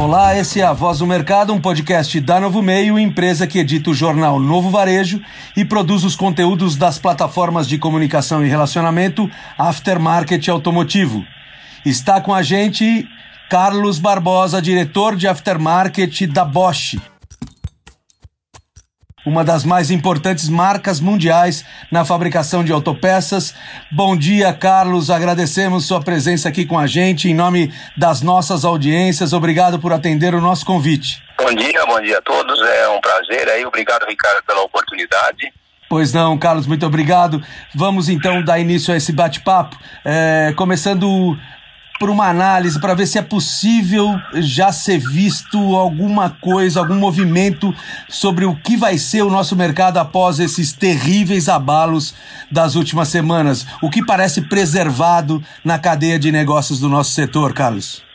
Olá, esse é a Voz do Mercado, um podcast da Novo Meio, empresa que edita o jornal Novo Varejo e produz os conteúdos das plataformas de comunicação e relacionamento Aftermarket Automotivo. Está com a gente Carlos Barbosa, diretor de Aftermarket da Bosch uma das mais importantes marcas mundiais na fabricação de autopeças. Bom dia, Carlos. Agradecemos sua presença aqui com a gente em nome das nossas audiências. Obrigado por atender o nosso convite. Bom dia, bom dia a todos. É um prazer aí. Obrigado, Ricardo, pela oportunidade. Pois não, Carlos, muito obrigado. Vamos então dar início a esse bate-papo, é, começando por uma análise para ver se é possível já ser visto alguma coisa, algum movimento sobre o que vai ser o nosso mercado após esses terríveis abalos das últimas semanas. O que parece preservado na cadeia de negócios do nosso setor, Carlos?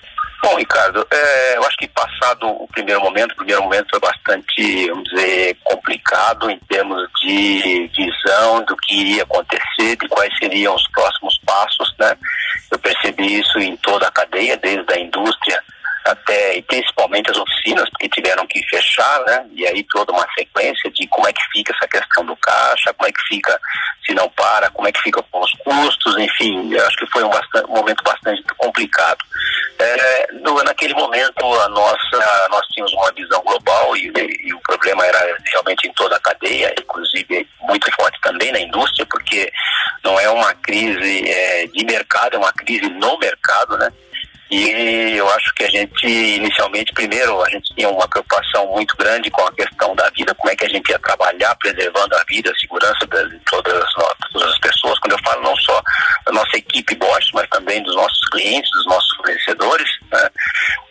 Bom, Ricardo, é, eu acho que passado o primeiro momento, o primeiro momento foi bastante, vamos dizer, complicado em termos de visão do que iria acontecer, de quais seriam os próximos passos, né? Eu percebi isso em toda a cadeia, desde a indústria até, e principalmente as oficinas, porque tiveram que fechar, né? E aí toda uma sequência de como é que fica essa questão do caixa, como é que fica se não para, como é que fica com os custos, enfim, acho que foi um, bastante, um momento bastante complicado. É, no, naquele momento, a nossa, nós tínhamos uma visão global e, e, o problema era realmente em toda a cadeia, inclusive muito forte também na indústria, porque não é uma crise é, de mercado, é uma crise no mercado, né? E eu acho que a gente, inicialmente, primeiro, a gente tinha uma preocupação muito grande com a questão da vida, como é que a gente ia trabalhar preservando a vida, a segurança de todas as, todas as pessoas. Quando eu falo não só da nossa equipe Bosch, mas também dos nossos clientes, dos nossos fornecedores. Né?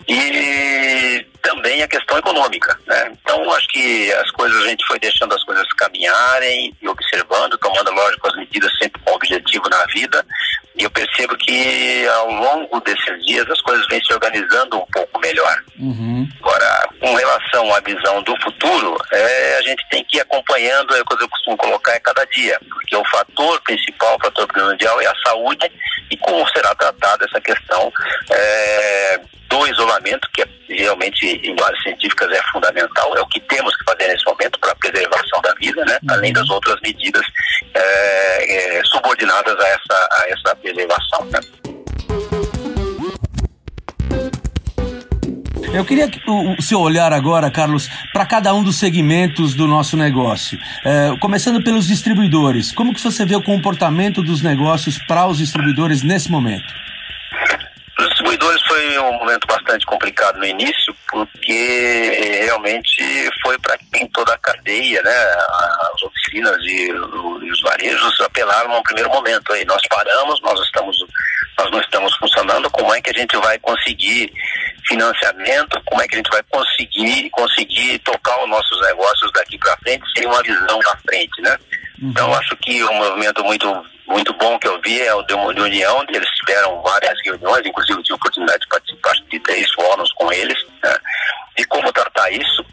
E também a questão econômica. Né? Então, acho que as coisas, a gente foi deixando as coisas caminharem e observando, tomando, lógico, as medidas sempre com objetivo na vida, e eu percebo que ao longo desses dias as coisas vêm se organizando um pouco melhor. Uhum. Agora, com relação à visão do futuro, é, a gente tem que ir acompanhando, é o que eu costumo colocar, é cada dia, porque o fator principal, o fator primordial é a saúde e como será tratada essa questão é, do isolamento, que é, realmente em bases científicas é fundamental, é o que temos que fazer nesse momento para a preservação da vida, né? Uhum. além das outras medidas é, é, subordinadas a essa, a essa preservação. Né? Eu queria o, o seu olhar agora, Carlos, para cada um dos segmentos do nosso negócio. É, começando pelos distribuidores. Como que você vê o comportamento dos negócios para os distribuidores nesse momento? Os distribuidores foi um momento bastante complicado no início, porque realmente foi para quem toda a cadeia, né, as oficinas e, os varejos apelaram no primeiro momento. Aí nós paramos, nós estamos, nós não estamos funcionando. Como é que a gente vai conseguir financiamento? Como é que a gente vai conseguir conseguir tocar os nossos negócios daqui para frente sem uma visão na frente, né? Uhum. Então acho que um movimento muito muito bom que eu vi é o de, de união, eles tiveram várias reuniões, inclusive tive a oportunidade de participar de três fóruns com eles, né, de como tratar isso,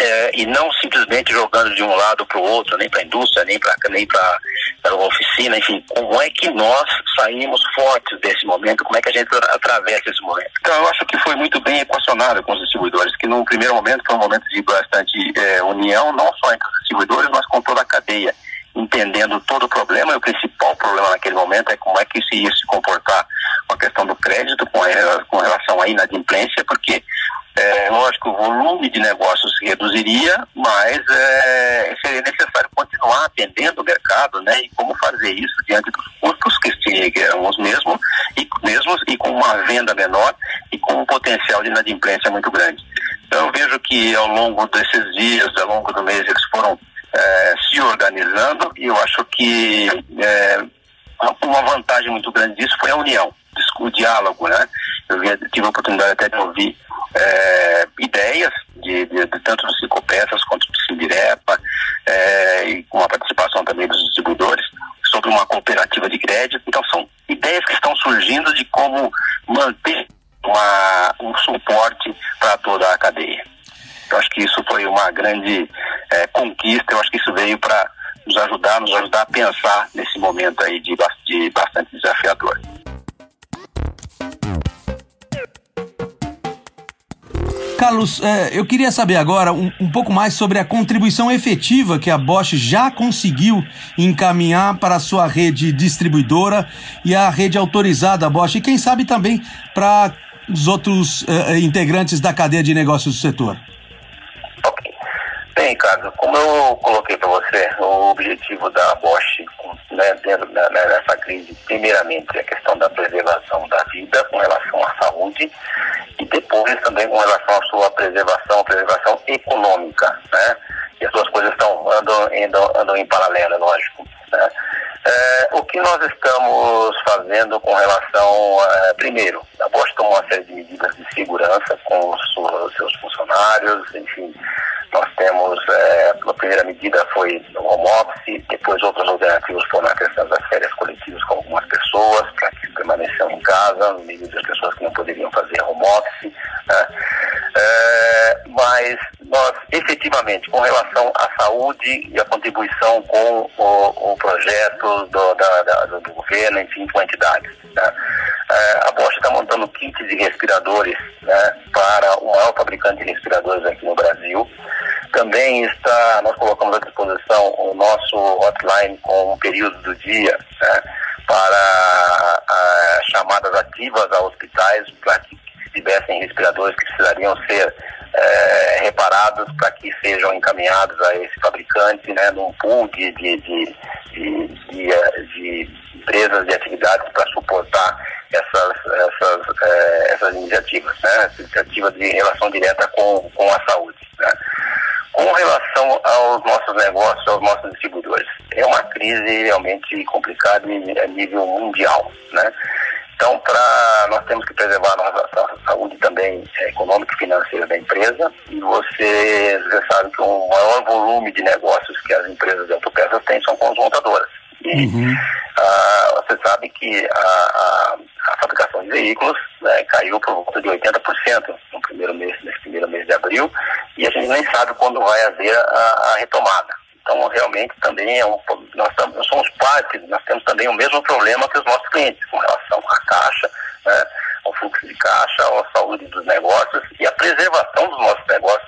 é, e não simplesmente jogando de um lado para o outro, nem para a indústria, nem para nem a oficina, enfim, como é que nós saímos fortes desse momento, como é que a gente atravessa esse momento. Então eu acho que foi muito bem equacionado com os distribuidores, que no primeiro momento foi um momento de bastante é, união, não só entre os distribuidores, mas com toda a cadeia entendendo todo o problema, e o principal problema naquele momento é como é que se ia se comportar com a questão do crédito, com, a, com relação à inadimplência, porque é, lógico, o volume de negócios se reduziria, mas é, seria necessário continuar atendendo o mercado, né? E como fazer isso diante dos custos que eram os mesmos e, mesmos, e com uma venda menor e com um potencial de inadimplência muito grande. Então eu vejo que ao longo desses dias, ao longo do mês, eles foram é, se organizando e eu acho que é, uma vantagem muito grande disso foi a união, o diálogo, né? Eu tive a oportunidade até de ouvir é, ideias de, de, de, tanto dos psicopeças quanto do Sindirepa é, e com a participação também dos distribuidores sobre uma cooperativa de crédito. Então são ideias que estão surgindo de como manter uma, um suporte para toda a cadeia. Eu acho que isso foi uma grande é, conquista, eu acho que isso veio para nos ajudar, nos ajudar a pensar nesse momento aí de, de bastante desafiador. Carlos, é, eu queria saber agora um, pouco mais sobre a contribuição efetiva que a Bosch já conseguiu encaminhar para a sua rede distribuidora e a rede autorizada Bosch, e quem sabe também para os outros uh, integrantes da cadeia de negócios do setor. Bem, Ricardo, como eu coloquei para você, o objetivo da Bosch né, dentro né, dessa crise, primeiramente, é a questão da preservação da vida com relação à saúde e depois também com relação à sua preservação, preservação econômica, né? E as duas coisas estão andam, andam, andam em paralelo, é lógico. Né? É, o que nós estamos fazendo com relação, é, primeiro, a Bosch tomou uma série de medidas de segurança com os seus funcionários, enfim, é, a primeira medida foi o home office, depois outras alternativas foram a questão das férias coletivas com algumas pessoas, para que permaneciam em casa, no meio das pessoas que não poderiam fazer home office. Né? É, mas nós, efetivamente, com relação à saúde e a contribuição com o, o projeto do, da, da, do governo, enfim, com entidades. Né? É, a Bosch está montando kits de respiradores né, para o maior fabricante de respiradores aqui no Brasil. Também está, nós colocamos à disposição o nosso hotline com um período do dia né, para a, chamadas ativas a hospitais para que tivessem respiradores que precisariam ser é, reparados para que sejam encaminhados a esse fabricante, né, num pool de, de, de, de, de, de empresas de atividades para suportar essas, essas, é, essas iniciativas, né, iniciativa de relação direta com, com a saúde. Né. Com relação aos nossos negócios, aos nossos distribuidores, é uma crise realmente complicada a nível mundial, né? Então, para nós temos que preservar a nossa saúde também é, econômica e financeira da empresa. E você, você sabe que o maior volume de negócios que as empresas de autopeças têm são com as montadoras. E uhum. ah, você sabe que a, a, a fabricação de veículos né, caiu por volta de 80% no primeiro mês, nesse primeiro mês de abril, e a gente nem sabe quando vai haver a, a retomada. Então, realmente, também é um, nós, somos parte, nós temos também o mesmo problema que os nossos clientes com relação à caixa, né, ao fluxo de caixa, à saúde dos negócios e à preservação dos nossos negócios,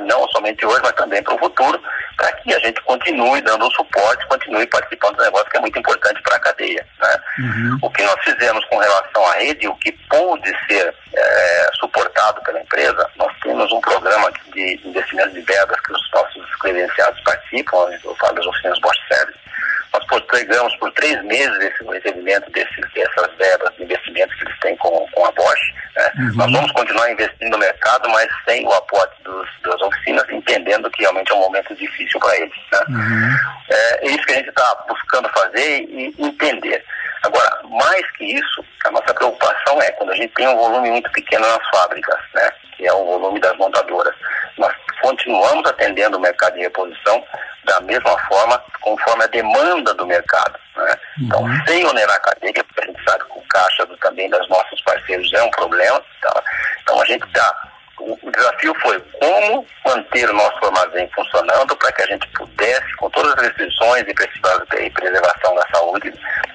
não somente hoje, mas também para o futuro, para que a gente continue dando suporte, continue participando do negócio, que é muito importante para a cadeia. Né? Uhum. O que nós fizemos com relação à rede, o que pôde ser é, suportado pela empresa, nós temos um programa de investimento de verbas que os nossos credenciados participam, eu falo das oficinas Bosch Service, nós postergamos por três meses esse recebimento desses, dessas verbas de investimentos que eles têm com, com a Bosch. Né? Uhum. Nós vamos continuar investindo no mercado, mas sem o aporte dos, das oficinas, entendendo que realmente é um momento difícil para eles. Né? Uhum. É, é isso que a gente está buscando fazer e entender. Agora, mais que isso, a nossa preocupação é quando a gente tem um volume muito pequeno nas fábricas, né? que é o volume das montadoras. Nós continuamos atendendo o mercado de reposição da mesma forma, conforme a demanda do mercado. Né? Então, uhum. sem onerar a cadeia, porque a gente sabe que o caixa do, também dos nossos parceiros é um problema. Tá? Então, a gente está. O desafio foi como manter o nosso armazém funcionando para que a gente pudesse, com todas as restrições e preservação da saúde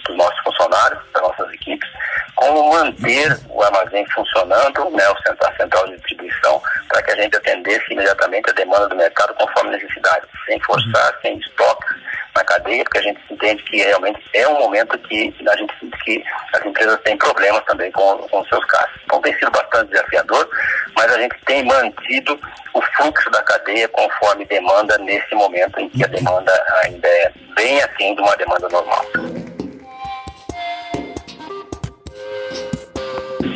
dos nossos funcionários, das nossas equipes, como manter o armazém funcionando, né, a central de distribuição, para que a gente atendesse imediatamente a demanda do mercado conforme necessidade, sem forçar, uhum. sem estoque na cadeia, porque a gente entende que realmente é um momento que a gente que as empresas têm problemas também com, com seus casos. Então tem sido bastante desafiador, mas a gente tem mantido o fluxo da cadeia conforme demanda nesse momento em que a demanda ainda é bem assim de uma demanda normal.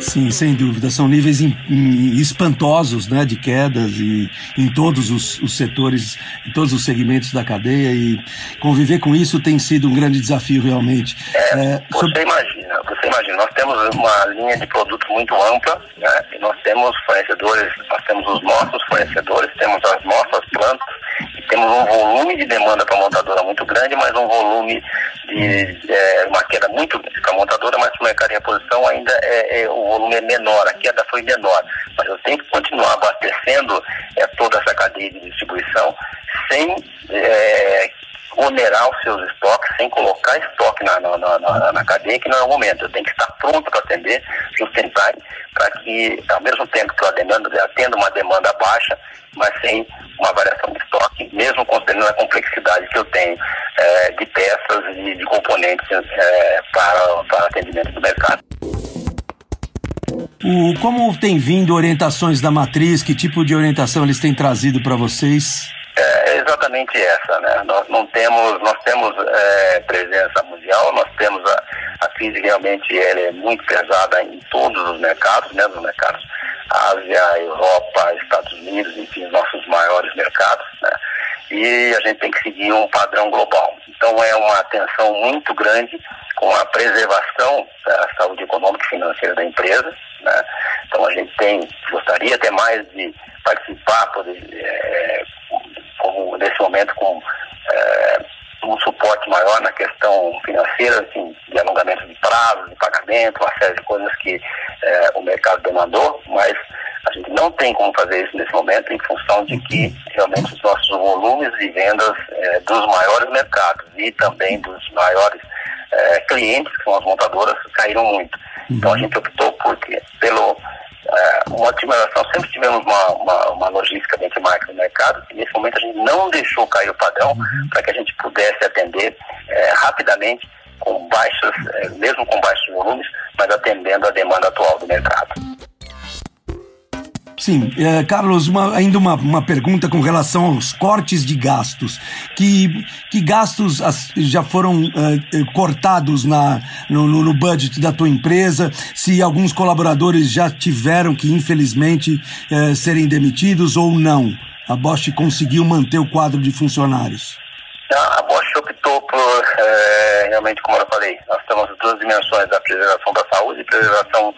Sim, sem dúvida. São níveis in, in, espantosos né, de quedas e em todos os, os, setores, em todos os segmentos da cadeia e conviver com isso tem sido um grande desafio realmente. É, é, você sobre... imagina, você imagina, nós temos uma linha de produtos muito ampla, né, e nós temos fornecedores, nós temos os nossos fornecedores, temos as nossas plantas, temos um volume de demanda para a montadora muito grande, mas um volume de é, uma queda muito grande para a montadora, mas para o mercado de reposição ainda é, é, o volume é menor, a queda foi menor. Mas eu tenho que continuar abastecendo é, toda essa cadeia de distribuição sem é, onerar os seus estoques, sem colocar estoque na, na, na, na cadeia, que não é o momento. Eu tenho que estar pronto para atender, sustentar, para que, ao mesmo tempo que eu atendo, atendo uma demanda baixa, mas sem uma variação de estoque, mesmo considerando a complexidade que eu tenho é, de peças e de componentes é, para, para atendimento do mercado. O, como tem vindo orientações da matriz? Que tipo de orientação eles têm trazido para vocês? É exatamente essa, né? Nós não temos, nós temos é, presença mundial, nós temos a, a crise realmente ela é muito pesada em todos os mercados, né? Nos mercados Ásia, Europa, Estados Unidos, enfim, nossos maiores mercados, né? E a gente tem que seguir um padrão global. Então é uma atenção muito grande com a preservação da saúde econômica e financeira da empresa, né? Então a gente tem, gostaria até mais de participar, poder, é, como nesse momento com é, um suporte maior na questão financeira, assim, de alongamento de prazos, de pagamento, uma série de coisas que é, o mercado demandou, mas a gente não tem como fazer isso nesse momento em função de que realmente os nossos volumes de vendas é, dos maiores mercados e também dos maiores é, clientes, que são as montadoras, caíram muito. Então a uhum. gente optou por, pelo é, uma otimização, sempre tivemos uma, uma, uma logística benchmark no mercado e nesse momento a gente não deixou cair o padrão uhum. para que a gente pudesse atender é, rapidamente com baixos, é, mesmo com baixos volumes, mas atendendo a demanda atual do mercado. Sim, é, Carlos, uma, ainda uma, uma pergunta com relação aos cortes de gastos. Que, que gastos as, já foram é, cortados na, no, no, budget da tua empresa? Se alguns colaboradores já tiveram que, infelizmente, é, serem demitidos ou não? A Bosch conseguiu manter o quadro de funcionários? A Bosch optou por, realmente, como eu falei, nós temos duas dimensões, a preservação da saúde e preservação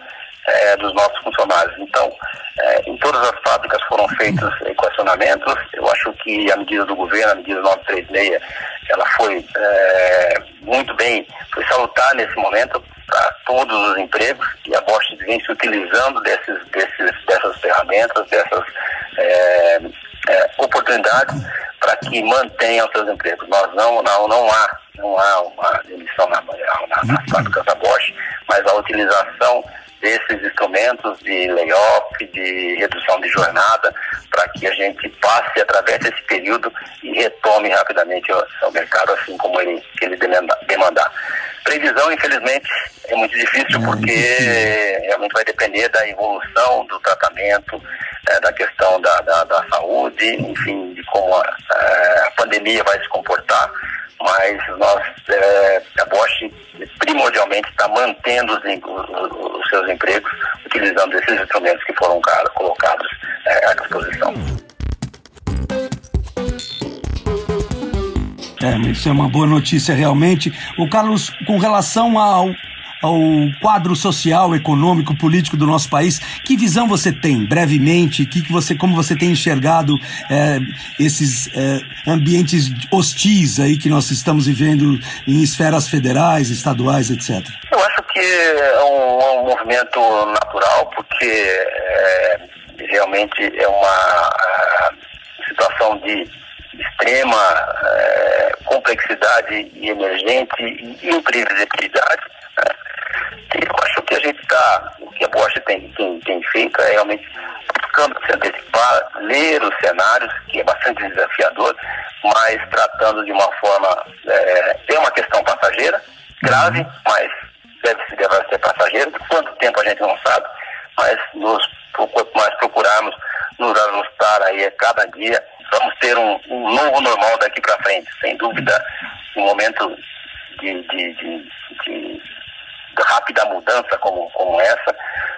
é, dos nossos funcionários. Então, é, em todas as fábricas foram feitos equacionamentos. Eu acho que a medida do governo, a medida 936, ela foi é, muito bem, foi salutar nesse momento para todos os empregos e a Bosch vem se utilizando desses, desses, dessas ferramentas, dessas oportunidades para que mantenham seus empregos. Nós não, não, não há, não há uma demissão na, na, nas fábricas da Bosch, mas a utilização desses instrumentos de layoff, de redução de jornada, para que a gente passe através desse período e retome rapidamente o, o mercado, assim como ele, ele demandar. Previsão, infelizmente, é muito difícil é, porque difícil. realmente vai depender da evolução do tratamento, é, da questão da, da, da, saúde, enfim, de como a, a pandemia vai se comportar mas nós, é, a Bosch primordialmente está mantendo os, os, os, seus empregos utilizando esses instrumentos que foram colocados é, à disposição. É, isso é uma boa notícia realmente. O Carlos, com relação ao ao quadro social, econômico, político do nosso país. Que visão você tem, brevemente? Que, que você, como você tem enxergado é, esses é, ambientes hostis aí que nós estamos vivendo em esferas federais, estaduais, etc? Eu acho que é um, é um movimento natural, porque é, realmente é uma situação de extrema é, complexidade e emergente e imprevisibilidade eu acho que a gente está, o que a Bosch tem, tem, tem feito é realmente buscando se antecipar, ler os cenários, que é bastante desafiador, mas tratando de uma forma, é, tem uma questão passageira, grave, uhum. mas deve, deve ser passageira, quanto tempo a gente não sabe, mas nos, quanto mais procurarmos nos ajustar aí a cada dia, vamos ter um, um novo normal daqui para frente, sem dúvida, um momento de, de, de, de rápida mudança como, como essa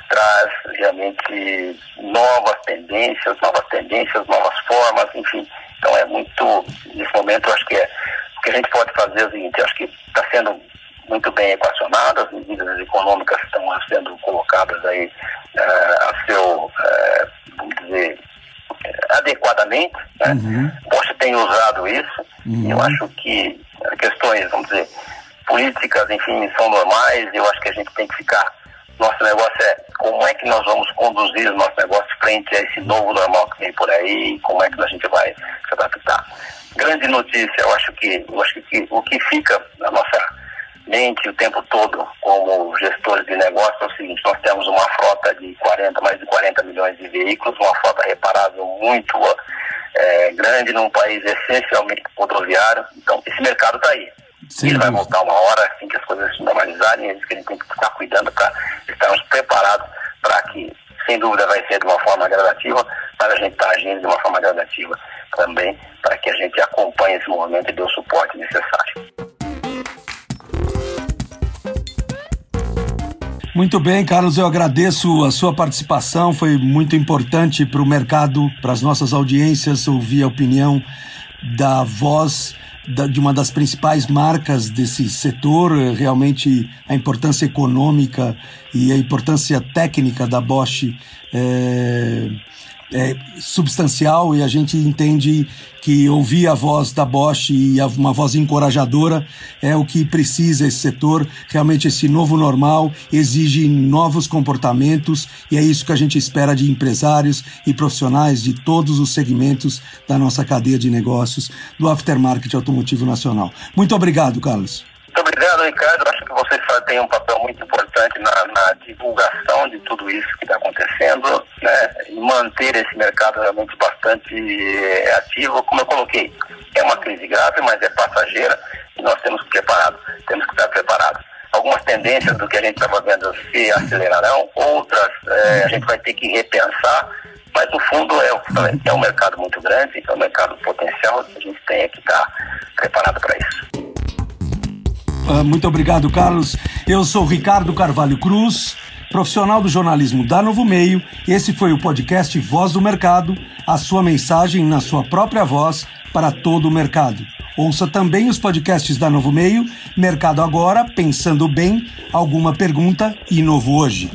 traz realmente novas tendências, novas tendências, novas formas, enfim. Então é muito, nesse momento, acho que é, o que a gente pode fazer é o seguinte, acho que está sendo muito bem equacionado, as medidas econômicas estão sendo colocadas aí uh, a seu, uh, vamos dizer, adequadamente, né? Uhum. Tem usado isso, uhum. eu acho que questões, vamos dizer, políticas, enfim, são normais. Eu acho que a gente tem que ficar. Nosso negócio é como é que nós vamos conduzir o nosso negócio frente a esse novo normal que vem por aí, como é que a gente vai se adaptar. grande notícia, eu acho que, eu acho que o que fica na nossa mente o tempo todo como gestores de negócio é o seguinte, nós temos uma frota de 40, mais de 40 milhões de veículos, uma frota reparável muito é, grande num país essencialmente rodoviário, então esse mercado está aí. Sim, Ele vai voltar uma hora assim que as coisas se normalizarem, é isso que a gente tem que estar cuidando para estarmos preparados para que, sem dúvida, vai ser de uma forma gradativa, para a gente estar tá agindo de uma forma gradativa também, para que a gente acompanhe esse movimento e dê o suporte necessário. Muito bem, Carlos, eu agradeço a sua participação. Foi muito importante para o mercado, para as nossas audiências, ouvir a opinião da voz de uma das principais marcas desse setor, realmente a importância econômica e a importância técnica da Bosch. É é, substancial e a gente entende que ouvir a voz da Bosch e uma voz encorajadora é o que precisa esse setor. Realmente, esse novo normal exige novos comportamentos e é isso que a gente espera de empresários e profissionais de todos os segmentos da nossa cadeia de negócios do aftermarket automotivo nacional. Muito obrigado, Carlos. Obrigado, Ricardo. Acho que vocês têm um papel muito importante na, na divulgação de tudo isso que está acontecendo, né? E manter esse mercado realmente bastante eh, ativo, como eu coloquei. É uma crise grave, mas é passageira e nós temos que preparado, temos que estar preparados. Algumas tendências do que a gente estava vendo se acelerarão, outras é, a gente vai ter que repensar, mas no fundo é, é um mercado muito grande, é um mercado potencial, a gente tem que estar preparado para isso. Ah, muito obrigado, Carlos. Eu sou Ricardo Carvalho Cruz, profissional do jornalismo da Novo Meio. Esse foi o podcast Voz do Mercado, a sua mensagem na sua própria voz para todo o mercado. Ouça também os podcasts da Novo Meio, Mercado Agora, Pensando Bem, Alguma Pergunta e Novo Hoje.